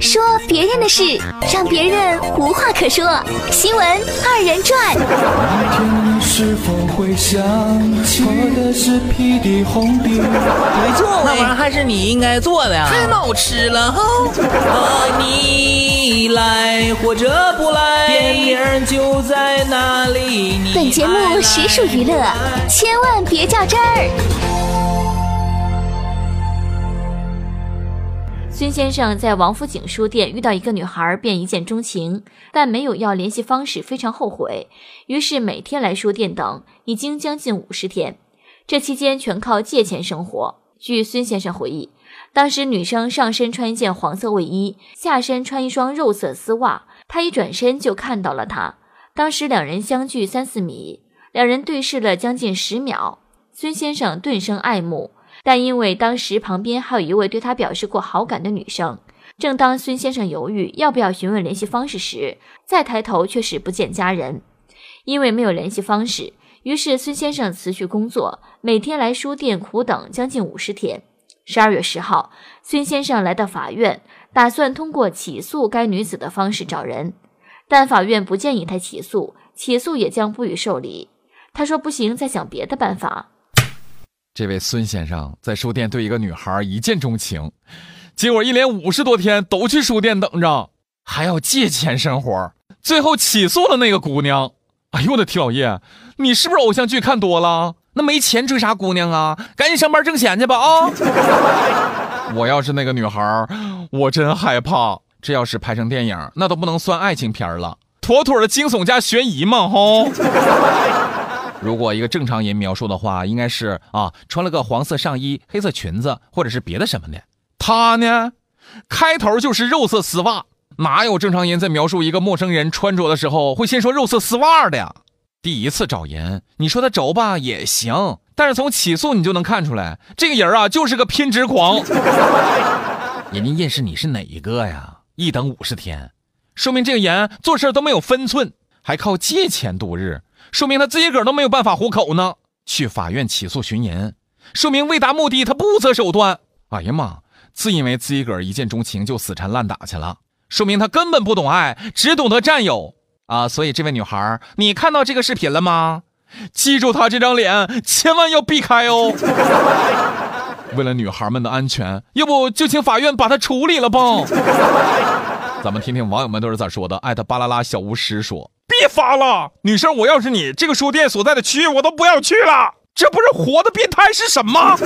说别人的事，让别人无话可说。新闻二人转。没错，那玩意儿还是你应该做的呀，太闹吃了哈。你来或者不来，电影就在那里。本节目实属娱乐，千万别较真儿。孙先生在王府井书店遇到一个女孩，便一见钟情，但没有要联系方式，非常后悔，于是每天来书店等，已经将近五十天。这期间全靠借钱生活。据孙先生回忆，当时女生上身穿一件黄色卫衣，下身穿一双肉色丝袜，他一转身就看到了她。当时两人相距三四米，两人对视了将近十秒，孙先生顿生爱慕。但因为当时旁边还有一位对他表示过好感的女生，正当孙先生犹豫要不要询问联系方式时，再抬头却是不见家人。因为没有联系方式，于是孙先生辞去工作，每天来书店苦等将近五十天。十二月十号，孙先生来到法院，打算通过起诉该女子的方式找人，但法院不建议他起诉，起诉也将不予受理。他说不行，再想别的办法。这位孙先生在书店对一个女孩一见钟情，结果一连五十多天都去书店等着，还要借钱生活，最后起诉了那个姑娘。哎呦我的天老爷，你是不是偶像剧看多了？那没钱追啥姑娘啊？赶紧上班挣钱去吧啊！我要是那个女孩，我真害怕。这要是拍成电影，那都不能算爱情片了，妥妥的惊悚加悬疑嘛吼！如果一个正常人描述的话，应该是啊，穿了个黄色上衣、黑色裙子，或者是别的什么的。他呢，开头就是肉色丝袜，哪有正常人在描述一个陌生人穿着的时候会先说肉色丝袜的呀？第一次找人，你说他轴吧也行，但是从起诉你就能看出来，这个人啊就是个偏执狂。人家认识你是哪一个呀？一等五十天，说明这个人做事都没有分寸，还靠借钱度日。说明他自己个都没有办法糊口呢。去法院起诉寻人，说明为达目的他不择手段。哎呀妈，自以为自己个一见钟情就死缠烂打去了，说明他根本不懂爱，只懂得占有啊！所以这位女孩，你看到这个视频了吗？记住他这张脸，千万要避开哦。为了女孩们的安全，要不就请法院把他处理了吧。咱们听听网友们都是咋说的。艾特巴啦啦小巫师说。别发了，女生，我要是你，这个书店所在的区域我都不要去了。这不是活的变态是什么？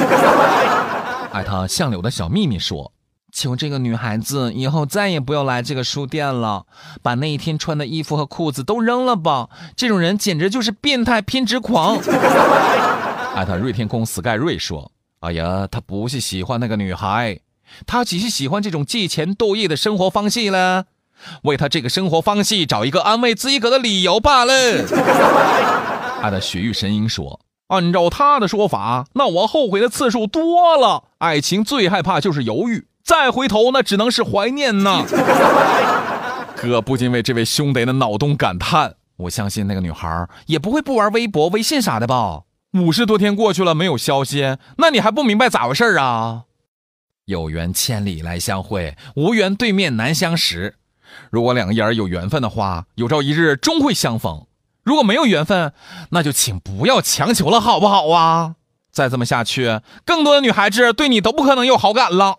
艾特相柳的小秘密说：“求这个女孩子以后再也不要来这个书店了，把那一天穿的衣服和裤子都扔了吧。这种人简直就是变态偏执狂。”艾特瑞天空 sky 瑞说：“哎呀，他不是喜欢那个女孩，他只是喜欢这种借钱度日的生活方式了。”为他这个生活方式找一个安慰自己个的理由罢了。他的雪域神鹰说：“按照他的说法，那我后悔的次数多了。爱情最害怕就是犹豫，再回头那只能是怀念呐。”哥不禁为这位兄弟的脑洞感叹。我相信那个女孩也不会不玩微博、微信啥的吧？五十多天过去了没有消息，那你还不明白咋回事啊？有缘千里来相会，无缘对面难相识。如果两个人有缘分的话，有朝一日终会相逢；如果没有缘分，那就请不要强求了，好不好啊？再这么下去，更多的女孩子对你都不可能有好感了。